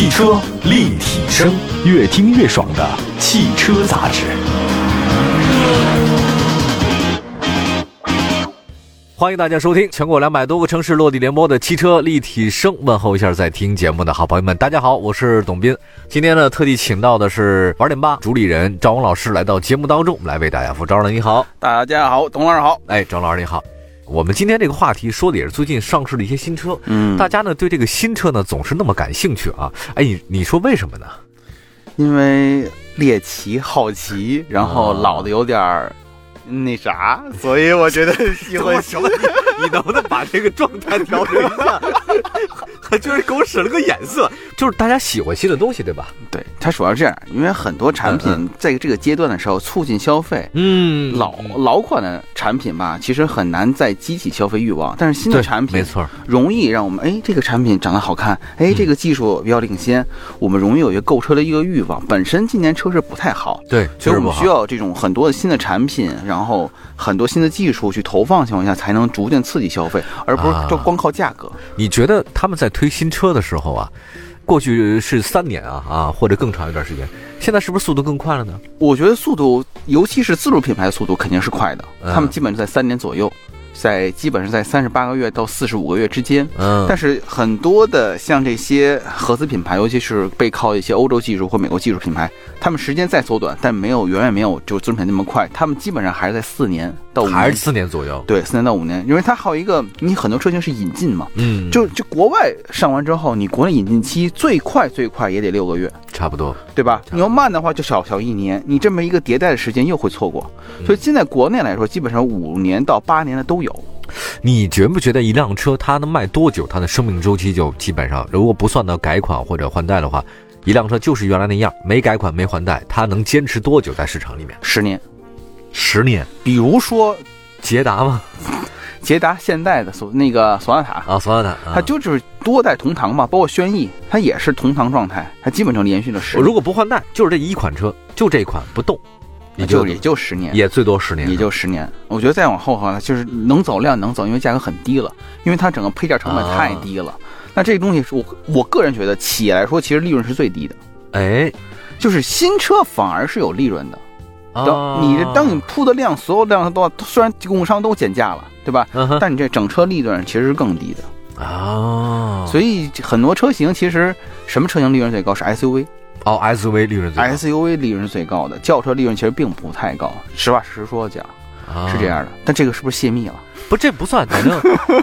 汽车立体声，越听越爽的汽车杂志。欢迎大家收听全国两百多个城市落地联播的汽车立体声，问候一下在听节目的好朋友们，大家好，我是董斌。今天呢，特地请到的是玩点吧主理人赵勇老师来到节目当中，来为大家服。赵老师你好，大家好，董老师好，哎，张老师你好。我们今天这个话题说的也是最近上市的一些新车，嗯，大家呢对这个新车呢总是那么感兴趣啊，哎，你你说为什么呢？因为猎奇、好奇，然后老的有点儿。那啥，所以我觉得喜欢 什么？你能不能把这个状态调整一下？就是给我使了个眼色，就是大家喜欢新的东西，对吧？对，它主要是这样，因为很多产品在这个阶段的时候促进消费。嗯，老老款的产品吧，其实很难再激起消费欲望，但是新的产品没错，容易让我们哎，这个产品长得好看，哎，这个技术比较领先，我们容易有一个购车的一个欲望。本身今年车市不太好，对，所以我们需要这种很多的新的产品，然后很多新的技术去投放情况下，才能逐渐刺激消费，而不是就光靠价格。你觉得他们在推新车的时候啊，过去是三年啊啊，或者更长一段时间，现在是不是速度更快了呢？我觉得速度，尤其是自主品牌的速度肯定是快的，他们基本在三年左右。在基本上在三十八个月到四十五个月之间，嗯，但是很多的像这些合资品牌，尤其是背靠一些欧洲技术或美国技术品牌，他们时间再缩短，但没有远远没有就自主品牌那么快，他们基本上还是在四年到五年，还是四年左右，对，四年到五年，因为它还有一个，你很多车型是引进嘛，嗯，就就国外上完之后，你国内引进期最快最快也得六个月，差不多，对吧？你要慢的话就小小一年，你这么一个迭代的时间又会错过，所以现在国内来说，基本上五年到八年的都有。你觉不觉得一辆车它能卖多久？它的生命周期就基本上，如果不算到改款或者换代的话，一辆车就是原来那样，没改款没换代，它能坚持多久在市场里面？十年，十年。比如说捷达吗？捷达现代的索那个索纳塔啊，索纳塔，它就是多代同堂嘛，包括轩逸，它也是同堂状态，它基本上连续了十。如果不换代，就是这一款车，就这款不动。也就也就十年，也最多十年，也就十年。我觉得再往后哈，就是能走量能走，因为价格很低了，因为它整个配件成本太低了。那这个东西是我我个人觉得，企业来说其实利润是最低的。哎，就是新车反而是有利润的。等你当你铺的量，所有量都虽然供应商都减价了，对吧？但你这整车利润其实是更低的啊。所以很多车型其实什么车型利润最高是 SUV。哦，SUV 利润最高，SUV 利润最高的轿车利润其实并不太高，实话实说讲，是这样的。但这个是不是泄密了？不，这不算，反正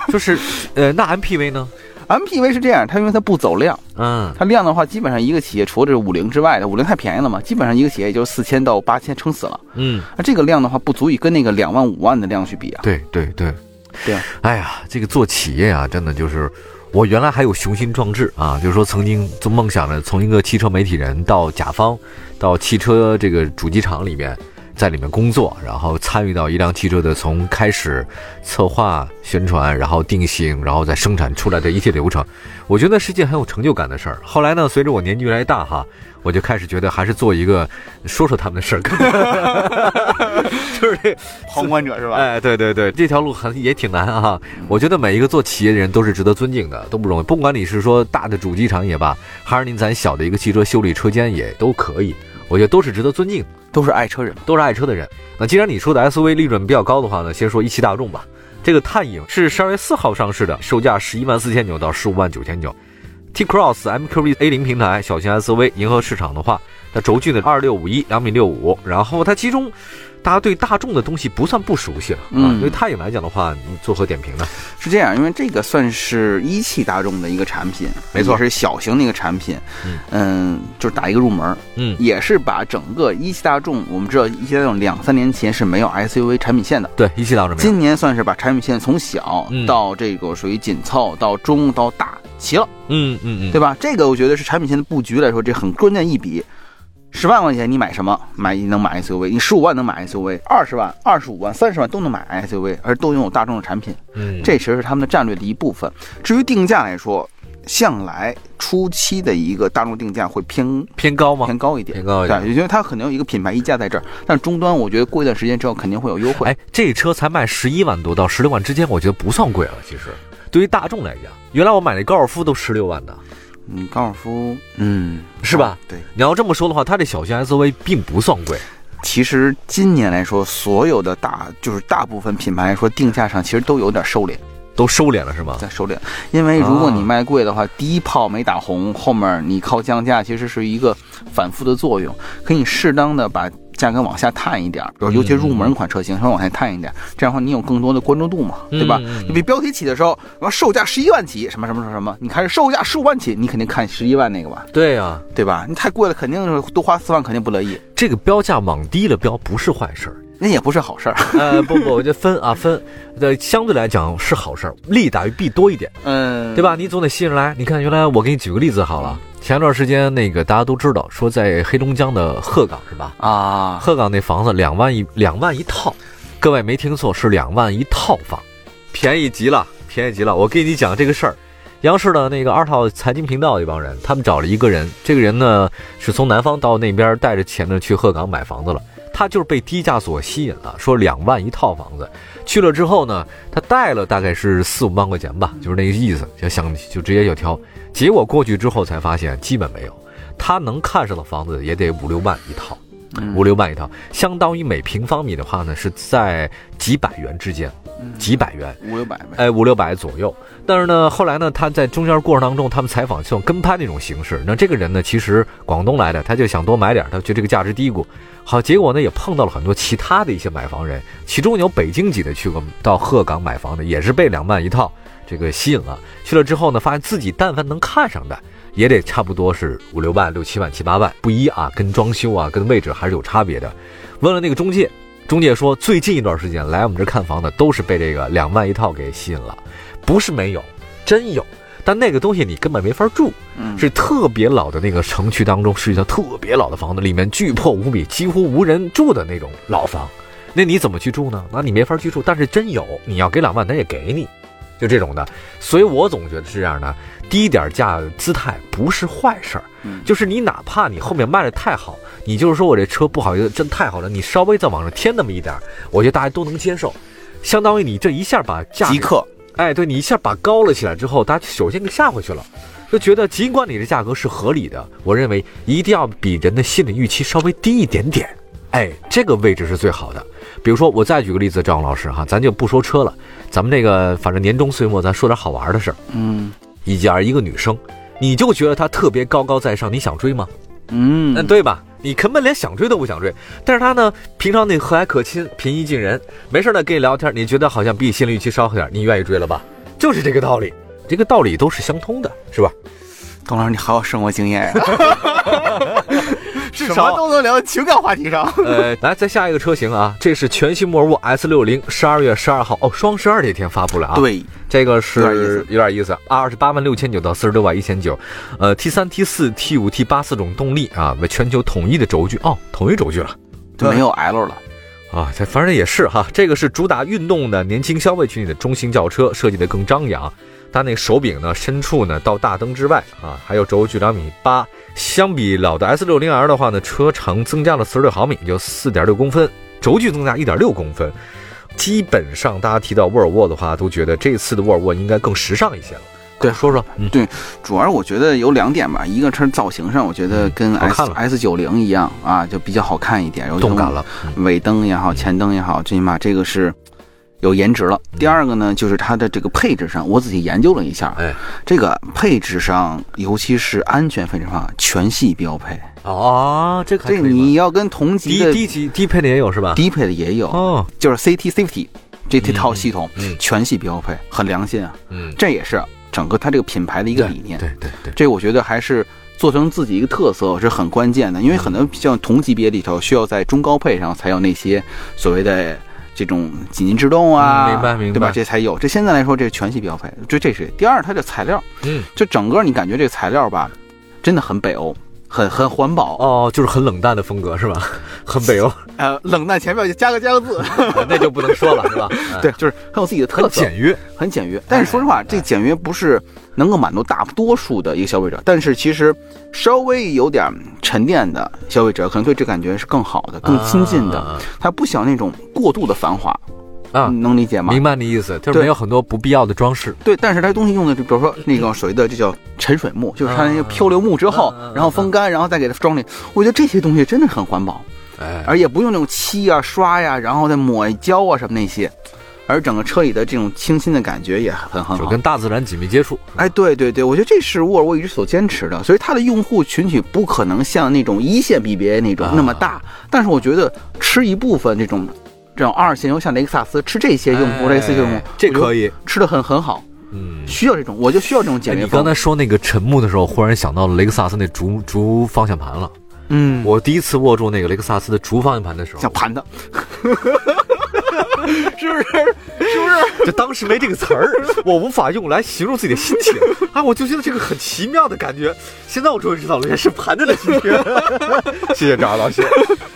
就是，呃，那 MPV 呢？MPV 是这样，它因为它不走量，嗯，它量的话，基本上一个企业除了这五菱之外的，五菱太便宜了嘛，基本上一个企业也就四千到八千撑死了，嗯，那这个量的话，不足以跟那个两万五万的量去比啊。对对对，对。哎呀，这个做企业啊，真的就是。我原来还有雄心壮志啊，就是说曾经做梦想着从一个汽车媒体人到甲方，到汽车这个主机厂里面，在里面工作，然后参与到一辆汽车的从开始策划、宣传，然后定型，然后再生产出来的一切流程，我觉得是件很有成就感的事儿。后来呢，随着我年纪越来越大哈。我就开始觉得还是做一个说说他们的事儿，就是这旁观者是吧？哎，对对对，这条路很也挺难啊。我觉得每一个做企业的人都是值得尊敬的，都不容易。不管你是说大的主机厂也罢，还是您咱小的一个汽车修理车间也都可以，我觉得都是值得尊敬，都是爱车人，都是爱车的人。那既然你说的 SUV 利润比较高的话呢，先说一汽大众吧。这个探影是十二月四号上市的，售价十一万四千九到十五万九千九。T-Cross MQB A 零平台小型 SUV 迎合市场的话，它轴距呢二六五一两米六五，然后它其中大家对大众的东西不算不熟悉了，嗯，对太影来讲的话，你作何点评呢？是这样，因为这个算是一汽大众的一个产品，没错，是小型的一个产品，嗯，就是打一个入门，嗯，也是把整个一汽大众，我们知道一汽大众两三年前是没有 SUV 产品线的，对，一汽大众今年算是把产品线从小到这个属于紧凑到中到大。齐了，嗯嗯嗯，对吧？这个我觉得是产品线的布局来说，这很关键一笔。十万块钱你买什么？买能买 SUV，你十五万能买 SUV，二十万、二十五万、三十万都能买 SUV，而都拥有大众的产品。嗯，这其实是他们的战略的一部分。至于定价来说，向来初期的一个大众定价会偏偏高吗？偏高一点，偏高一点。对，因为它可能有一个品牌溢价在这儿，但终端我觉得过一段时间之后肯定会有优惠。哎，这车才卖十一万多到十六万之间，我觉得不算贵了，其实。对于大众来讲，原来我买那高尔夫都十六万的，嗯，高尔夫，嗯，是吧？对，你要这么说的话，它这小型 SUV 并不算贵。其实今年来说，所有的大就是大部分品牌来说，定价上其实都有点收敛，都收敛了是吗？在收敛，因为如果你卖贵的话，第一炮没打红，后面你靠降价，其实是一个反复的作用，可以适当的把。价格往下探一点，比如尤其入门款车型，稍微往下探一点，这样的话你有更多的关注度嘛，对吧？你比标题起的时候，然后售价十一万起，什么什么什么什么，你开始售价十五万起，你肯定看十一万那个吧？对呀，对吧？你太贵了，肯定是多花四万，肯定不乐意。这个标价往低了标不是坏事儿，那也不是好事儿。呃，不不，我觉得分啊分，呃，相对来讲是好事儿，利大于弊多一点，嗯，对吧？你总得吸引人来。你看，原来我给你举个例子好了。前段时间，那个大家都知道，说在黑龙江的鹤岗是吧？啊，鹤岗那房子两万一两万一套，各位没听错，是两万一套房，便宜极了，便宜极了。我给你讲这个事儿，央视的那个二套财经频道一帮人，他们找了一个人，这个人呢是从南方到那边带着钱呢去鹤岗买房子了，他就是被低价所吸引了，说两万一套房子，去了之后呢，他带了大概是四五万块钱吧，就是那个意思，就想就直接就挑。结果过去之后才发现基本没有，他能看上的房子也得五六万一套，五六万一套，相当于每平方米的话呢是在几百元之间，几百元，五六百，哎，五六百左右。但是呢，后来呢，他在中间过程当中，他们采访像跟拍那种形式。那这个人呢，其实广东来的，他就想多买点，他觉得这个价值低估。好，结果呢也碰到了很多其他的一些买房人，其中有北京籍的去过到鹤岗买房的，也是被两万一套。这个吸引了，去了之后呢，发现自己但凡能看上的，也得差不多是五六万、六七万、七八万不一啊，跟装修啊、跟位置还是有差别的。问了那个中介，中介说最近一段时间来我们这看房的都是被这个两万一套给吸引了，不是没有，真有，但那个东西你根本没法住，是特别老的那个城区当中，是一套特别老的房子，里面巨破无比，几乎无人住的那种老房，那你怎么去住呢？那你没法居住，但是真有，你要给两万，咱也给你。就这种的，所以我总觉得是这样的，低点价姿态不是坏事儿。嗯，就是你哪怕你后面卖的太好，你就是说我这车不好意思，真太好了，你稍微再往上添那么一点儿，我觉得大家都能接受。相当于你这一下把价，即刻，哎，对你一下把高了起来之后，大家首先给下回去了，就觉得尽管你的价格是合理的，我认为一定要比人的心理预期稍微低一点点。哎，这个位置是最好的。比如说，我再举个例子，赵老师哈，咱就不说车了，咱们这个反正年终岁末，咱说点好玩的事儿。嗯，一家一个女生，你就觉得她特别高高在上，你想追吗？嗯，那对吧？你根本连想追都不想追。但是她呢，平常那和蔼可亲、平易近人，没事呢跟你聊天，你觉得好像比你心理预期稍好点，你愿意追了吧？就是这个道理，这个道理都是相通的，是吧？董老师，你好有生活经验呀！什么都能聊情感话题上。呃，来再下一个车型啊，这是全新沃尔沃 S 六零，十二月十二号哦，双十二这天发布了啊。对，这个是有点意思，二十八万六千九到四十六万一千九，呃，T 三、T 四、T 五、T 八四种动力啊，为全球统一的轴距哦，统一轴距了，就没有 L 了啊。这反正也是哈，这个是主打运动的年轻消费群体的中型轿车，设计的更张扬。它那手柄呢，深处呢到大灯之外啊，还有轴距两米八。相比老的 S 六零 L 的话呢，车长增加了四十六毫米，就四点六公分，轴距增加一点六公分。基本上大家提到沃尔沃的话，都觉得这次的沃尔沃应该更时尚一些了。对，说说。对，主要我觉得有两点吧，一个车造型上，我觉得跟 S S 九零一样啊，就比较好看一点，有动感了。尾灯也好，前灯也好，最起码这个是。有颜值了。第二个呢，就是它的这个配置上，我仔细研究了一下，哎，这个配置上，尤其是安全配置上，全系标配哦。这这你要跟同级的低级低配的也有是吧？低配的也有，哦，就是 CT Safety 这这套系统，全系标配，很良心啊。嗯，这也是整个它这个品牌的一个理念。对对对，这我觉得还是做成自己一个特色是很关键的，因为很多像同级别里头，需要在中高配上才有那些所谓的。这种紧急制动啊，明白明白，对吧？这才有。这现在来说，这是全系标配。这这是第二，它的材料，嗯，就整个你感觉这材料吧，真的很北欧，很很环保哦，就是很冷淡的风格是吧？很北欧。呃，冷淡前面就加个加个字，那就不能说了是吧？对，就是很有自己的特色，简约，很简约。但是说实话，这简约不是能够满足大多数的一个消费者，但是其实稍微有点沉淀的消费者，可能对这感觉是更好的、更亲近的。他不想那种过度的繁华，啊，能理解吗？明白你意思，就是没有很多不必要的装饰。对，但是它东西用的，就比如说那个所谓的这叫沉水木，就是它那个漂流木之后，然后风干，然后再给它装里。我觉得这些东西真的很环保，哎，而也不用那种漆呀、刷呀，然后再抹胶啊什么那些。而整个车里的这种清新的感觉也很很好，就跟大自然紧密接触。哎，对对对，我觉得这是沃尔沃一直所坚持的，所以它的用户群体不可能像那种一线 BBA 那种那么大。但是我觉得吃一部分这种这种二线，尤像雷克萨斯吃这些用户，类似这种，这可以吃的很很好。嗯，需要这种，我就需要这种简约。你刚才说那个沉木的时候，忽然想到了雷克萨斯那竹竹方向盘了。嗯，我第一次握住那个雷克萨斯的竹方向盘的时候，想盘它。是不是？是不是？就当时没这个词儿，我无法用来形容自己的心情啊！我就觉得这个很奇妙的感觉。现在我终于知道了，是盘着的心情。谢谢张老师。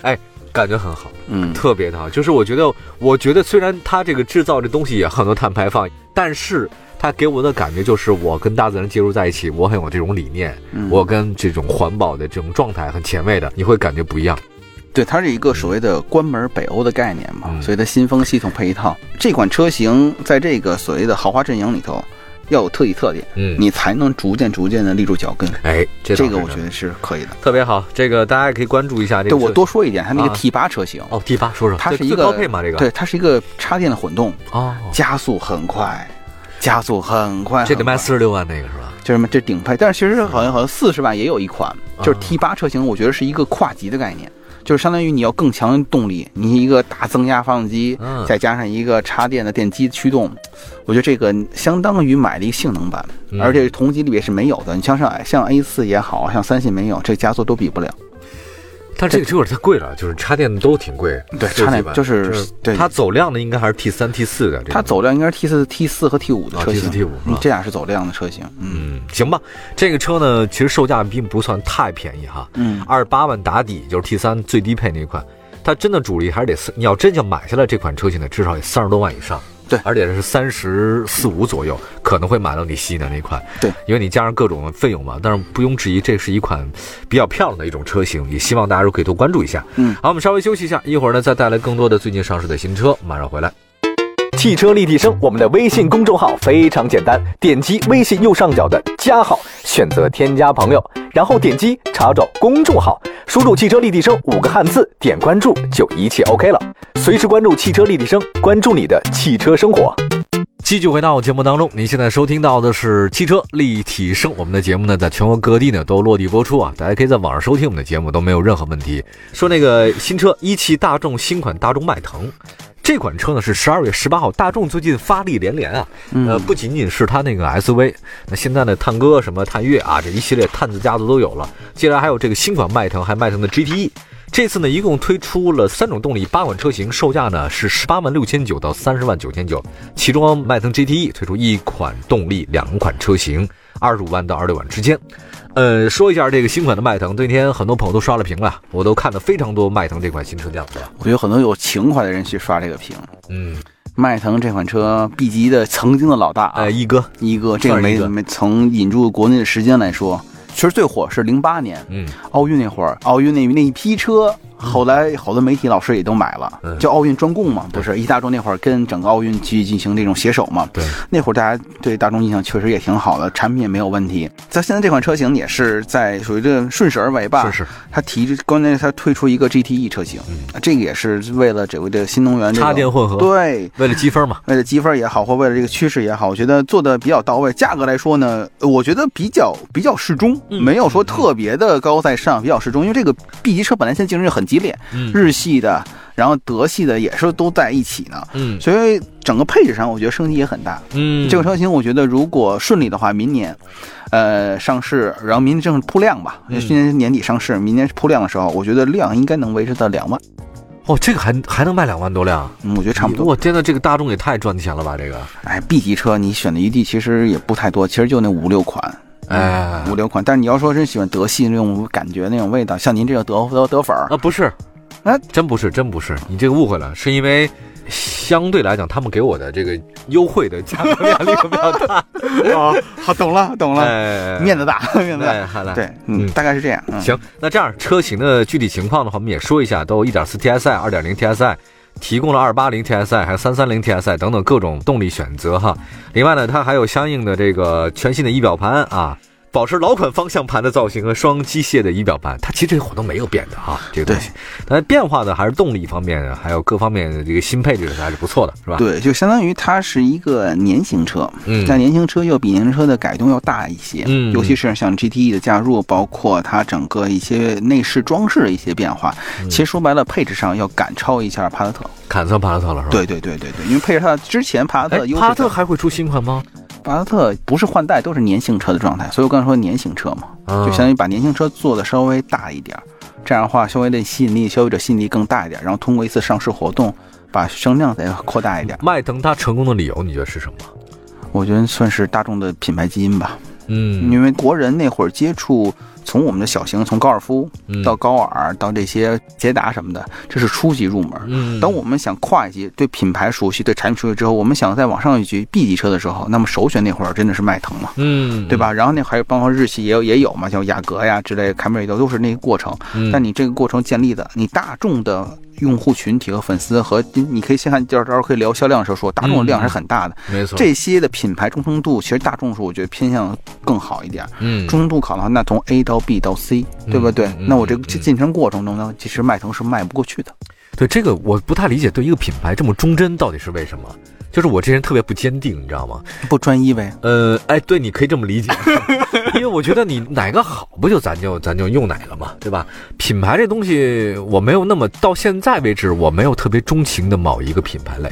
哎，感觉很好，嗯，特别的好。就是我觉得，我觉得虽然它这个制造这东西也很多碳排放，但是它给我的感觉就是我跟大自然接触在一起，我很有这种理念，我跟这种环保的这种状态很前卫的，你会感觉不一样。对，它是一个所谓的关门北欧的概念嘛，所以它新风系统配一套。这款车型在这个所谓的豪华阵营里头，要有特异特点，嗯，你才能逐渐逐渐的立住脚跟。哎，这个我觉得是可以的，特别好。这个大家也可以关注一下。这个。对我多说一点，它那个 T 八车型哦，T 八说说，它是一个高配嘛？这个对，它是一个插电的混动哦，加速很快，加速很快，这得卖四十六万那个是吧？就什么这顶配，但是其实好像好像四十万也有一款，就是 T 八车型，我觉得是一个跨级的概念。就是相当于你要更强动力，你一个大增压发动机，再加上一个插电的电机驱动，我觉得这个相当于买了一个性能版，而且同级里面是没有的。你像上像 A 四也好像三系没有，这加速都比不了。但这个车有点太贵了，就是插电的都挺贵。对，插电就是对它走量的应该还是 T 三 T 四的。它走量应该是 T 四 T 四和 T 五的车型。T 四 T 五，这俩是走量的车型。嗯，行吧。这个车呢，其实售价并不算太便宜哈。嗯，二十八万打底就是 T 三最低配那款。它真的主力还是得四，你要真想买下来这款车型呢，至少得三十多万以上。对，而且是三十四五左右，可能会买到你心仪的那款。对，因为你加上各种费用嘛。但是毋庸置疑，这是一款比较漂亮的一种车型，也希望大家都可以多关注一下。嗯，好，我们稍微休息一下，一会儿呢再带来更多的最近上市的新车，马上回来。汽车立体声，我们的微信公众号非常简单，点击微信右上角的加号，选择添加朋友，然后点击查找公众号，输入“汽车立体声”五个汉字，点关注就一切 OK 了。随时关注汽车立体声，关注你的汽车生活。继续回到我节目当中，您现在收听到的是汽车立体声，我们的节目呢，在全国各地呢都落地播出啊，大家可以在网上收听我们的节目，都没有任何问题。说那个新车，一汽大众新款大众迈腾。这款车呢是十二月十八号，大众最近发力连连啊，呃，不仅仅是它那个 SUV，那现在呢探歌什么探岳啊，这一系列探子家族都有了。接下来还有这个新款迈腾，还迈腾的 GTE。这次呢一共推出了三种动力，八款车型，售价呢是十八万六千九到三十万九千九。其中迈腾 GTE 推出一款动力，两款车型，二十五万到二十六万之间。呃，说一下这个新款的迈腾，那天很多朋友都刷了屏了，我都看了非常多迈腾这款新车样子。我觉得很多有情怀的人去刷这个屏。嗯，迈腾这款车，B 级的曾经的老大，哎，一哥，一哥，这个没没从引入国内的时间来说，其实最火是零八年，嗯，奥运那会儿，奥运那那一批车。后来好多媒体老师也都买了，叫奥运专供嘛，不是？一大众那会儿跟整个奥运去进行这种携手嘛。对，那会儿大家对大众印象确实也挺好的，产品也没有问题。在现在这款车型也是在属于这顺势而为吧。是是。它提，关键是它推出一个 GTE 车型，这个也是为了这个这个新能源插电混合。对，为了积分嘛，为了积分也好，或为了这个趋势也好，我觉得做的比较到位。价格来说呢，我觉得比较比较适中，没有说特别的高在上，比较适中。因为这个 B 级车本来现在竞争就很激烈，日。系的，然后德系的也是都在一起呢，嗯，所以整个配置上我觉得升级也很大，嗯，这个车型我觉得如果顺利的话，明年，呃，上市，然后明年正式铺量吧，今年年底上市，明年铺量的时候，我觉得量应该能维持到两万，哦，这个还还能卖两万多辆，嗯，我觉得差不多。我天呐，这个大众也太赚钱了吧，这个，哎，B 级车你选的余地其实也不太多，其实就那五六款，哎，五六款。但是你要说真喜欢德系那种感觉、那种味道，像您这个德德德粉儿啊，不是，哎，真不是，真不是，你这个误会了，是因为。相对来讲，他们给我的这个优惠的价格压力比较大。哦，好，懂了，懂了。哎，面子大，面子大。好了，对，嗯，大概是这样。行，那这样车型的具体情况的话，我们也说一下，都 1.4TSI、2.0TSI。提供了二八零 TSI 还有三三零 TSI 等等各种动力选择哈。另外呢，它还有相应的这个全新的仪表盘啊。保持老款方向盘的造型和双机械的仪表盘，它其实这活动没有变的哈，这个东西。但变化的还是动力方面，还有各方面的这个新配置还是不错的，是吧？对，就相当于它是一个年型车，嗯，但年型车又比年型车的改动要大一些，嗯，尤其是像 GTE 的加入，包括它整个一些内饰装饰的一些变化，其实说白了，配置上要赶超一下帕萨特，赶上帕萨特了，是吧？对对对对对，因为配置它之前帕萨特，帕萨特还会出新款吗？帕萨特不是换代，都是年型车的状态，所以我刚才说年型车嘛，就相当于把年型车做的稍微大一点，这样的话稍微的吸引力，消费者吸引力更大一点，然后通过一次上市活动，把声量再扩大一点。迈腾它成功的理由，你觉得是什么？我觉得算是大众的品牌基因吧。嗯，因为国人那会儿接触。从我们的小型，从高尔夫到高尔，到这些捷达什么的，这是初级入门。嗯，等我们想跨一级，对品牌熟悉，对产品熟悉之后，我们想再往上一级 B 级车的时候，那么首选那会儿真的是迈腾嘛？嗯，对吧？然后那还有包括日系也有也有嘛，像雅阁呀之类，凯美瑞都都是那个过程。但你这个过程建立的，你大众的。用户群体和粉丝和你，可以先看，到时候可以聊销量的时候说，大众的量还是很大的，没错。这些的品牌忠诚度，其实大众是我觉得偏向更好一点。嗯，忠诚度考的话，那从 A 到 B 到 C，对不对？那我这个进程过程中呢，其实迈腾是迈不过去的。对这个我不太理解，对一个品牌这么忠贞到底是为什么？就是我这人特别不坚定，你知道吗？不专一呗。呃，哎，对，你可以这么理解，因为我觉得你哪个好，不就咱就咱就用哪个嘛，对吧？品牌这东西我没有那么到现在为止，我没有特别钟情的某一个品牌类，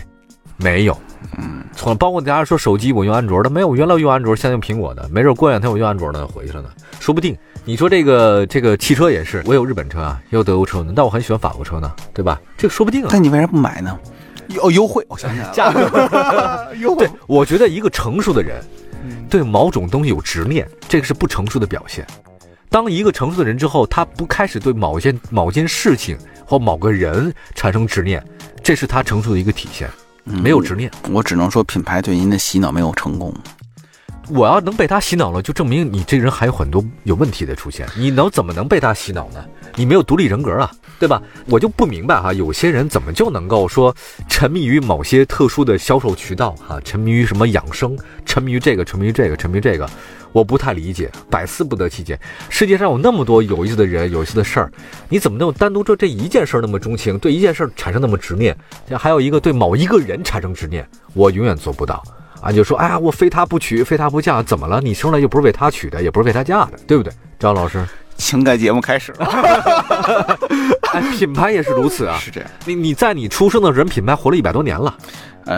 没有。嗯，从包括大家说手机我用安卓的，没有，原来用安卓，现在用苹果的，没准过两天我用安卓的回去了呢，说不定。你说这个这个汽车也是，我有日本车啊，也有德国车呢，但我很喜欢法国车呢，对吧？这个说不定啊。那你为啥不买呢？有优惠，我想起来了，价格 优惠。对，我觉得一个成熟的人，对某种东西有执念，这个是不成熟的表现。当一个成熟的人之后，他不开始对某件某件事情或某个人产生执念，这是他成熟的一个体现。没有执念，我只能说品牌对您的洗脑没有成功。我要能被他洗脑了，就证明你这人还有很多有问题的出现。你能怎么能被他洗脑呢？你没有独立人格啊，对吧？我就不明白哈，有些人怎么就能够说沉迷于某些特殊的销售渠道哈，沉迷于什么养生，沉迷于这个，沉迷于这个，沉迷于这个，我不太理解，百思不得其解。世界上有那么多有意思的人，有意思的事儿，你怎么能单独说这一件事那么钟情，对一件事产生那么执念？还有一个对某一个人产生执念，我永远做不到。啊，就说，哎呀，我非他不娶，非他不嫁，怎么了？你生来又不是为他娶的，也不是为他嫁的，对不对？张老师，情感节目开始了。哎，品牌也是如此啊，是这样。你你在你出生的人，品牌活了一百多年了。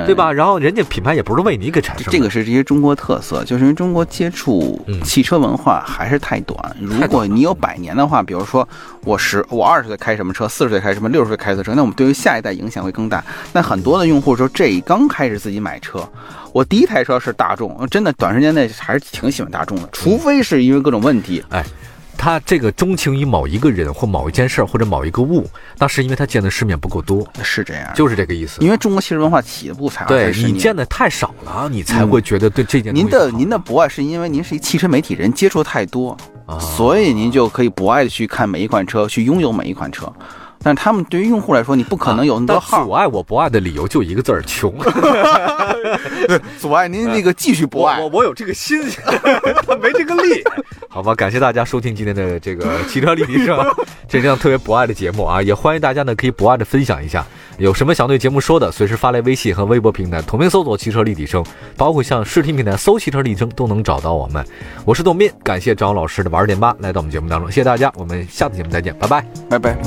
对吧？然后人家品牌也不是为你给产生，这个是这些中国特色，就是因为中国接触汽车文化还是太短。如果你有百年的话，比如说我十我二十岁开什么车，四十岁开什么，六十岁开的车，那我们对于下一代影响会更大。那很多的用户说，这刚开始自己买车，我第一台车是大众，真的短时间内还是挺喜欢大众的，除非是因为各种问题，哎。他这个钟情于某一个人或某一件事儿或者某一个物，那是因为他见的世面不够多，是这样，就是这个意思。因为中国汽车文化起步才对你见的太少了，你才会觉得对这件。您的您的博爱是因为您是一汽车媒体人，接触太多，所以您就可以博爱的去看每一款车，去拥有每一款车。但他们对于用户来说，你不可能有那么多号。阻碍我不爱的理由就一个字儿：穷。阻碍您那个继续不爱我，我有这个心，他 没这个力。好吧，感谢大家收听今天的这个汽车立体声，这样特别博爱的节目啊，也欢迎大家呢可以博爱的分享一下，有什么想对节目说的，随时发来微信和微博平台，同名搜索汽车立体声，包括像视听平台搜汽车立体声都能找到我们。我是董斌，感谢张老师的玩点八来到我们节目当中，谢谢大家，我们下次节目再见，拜拜，拜拜。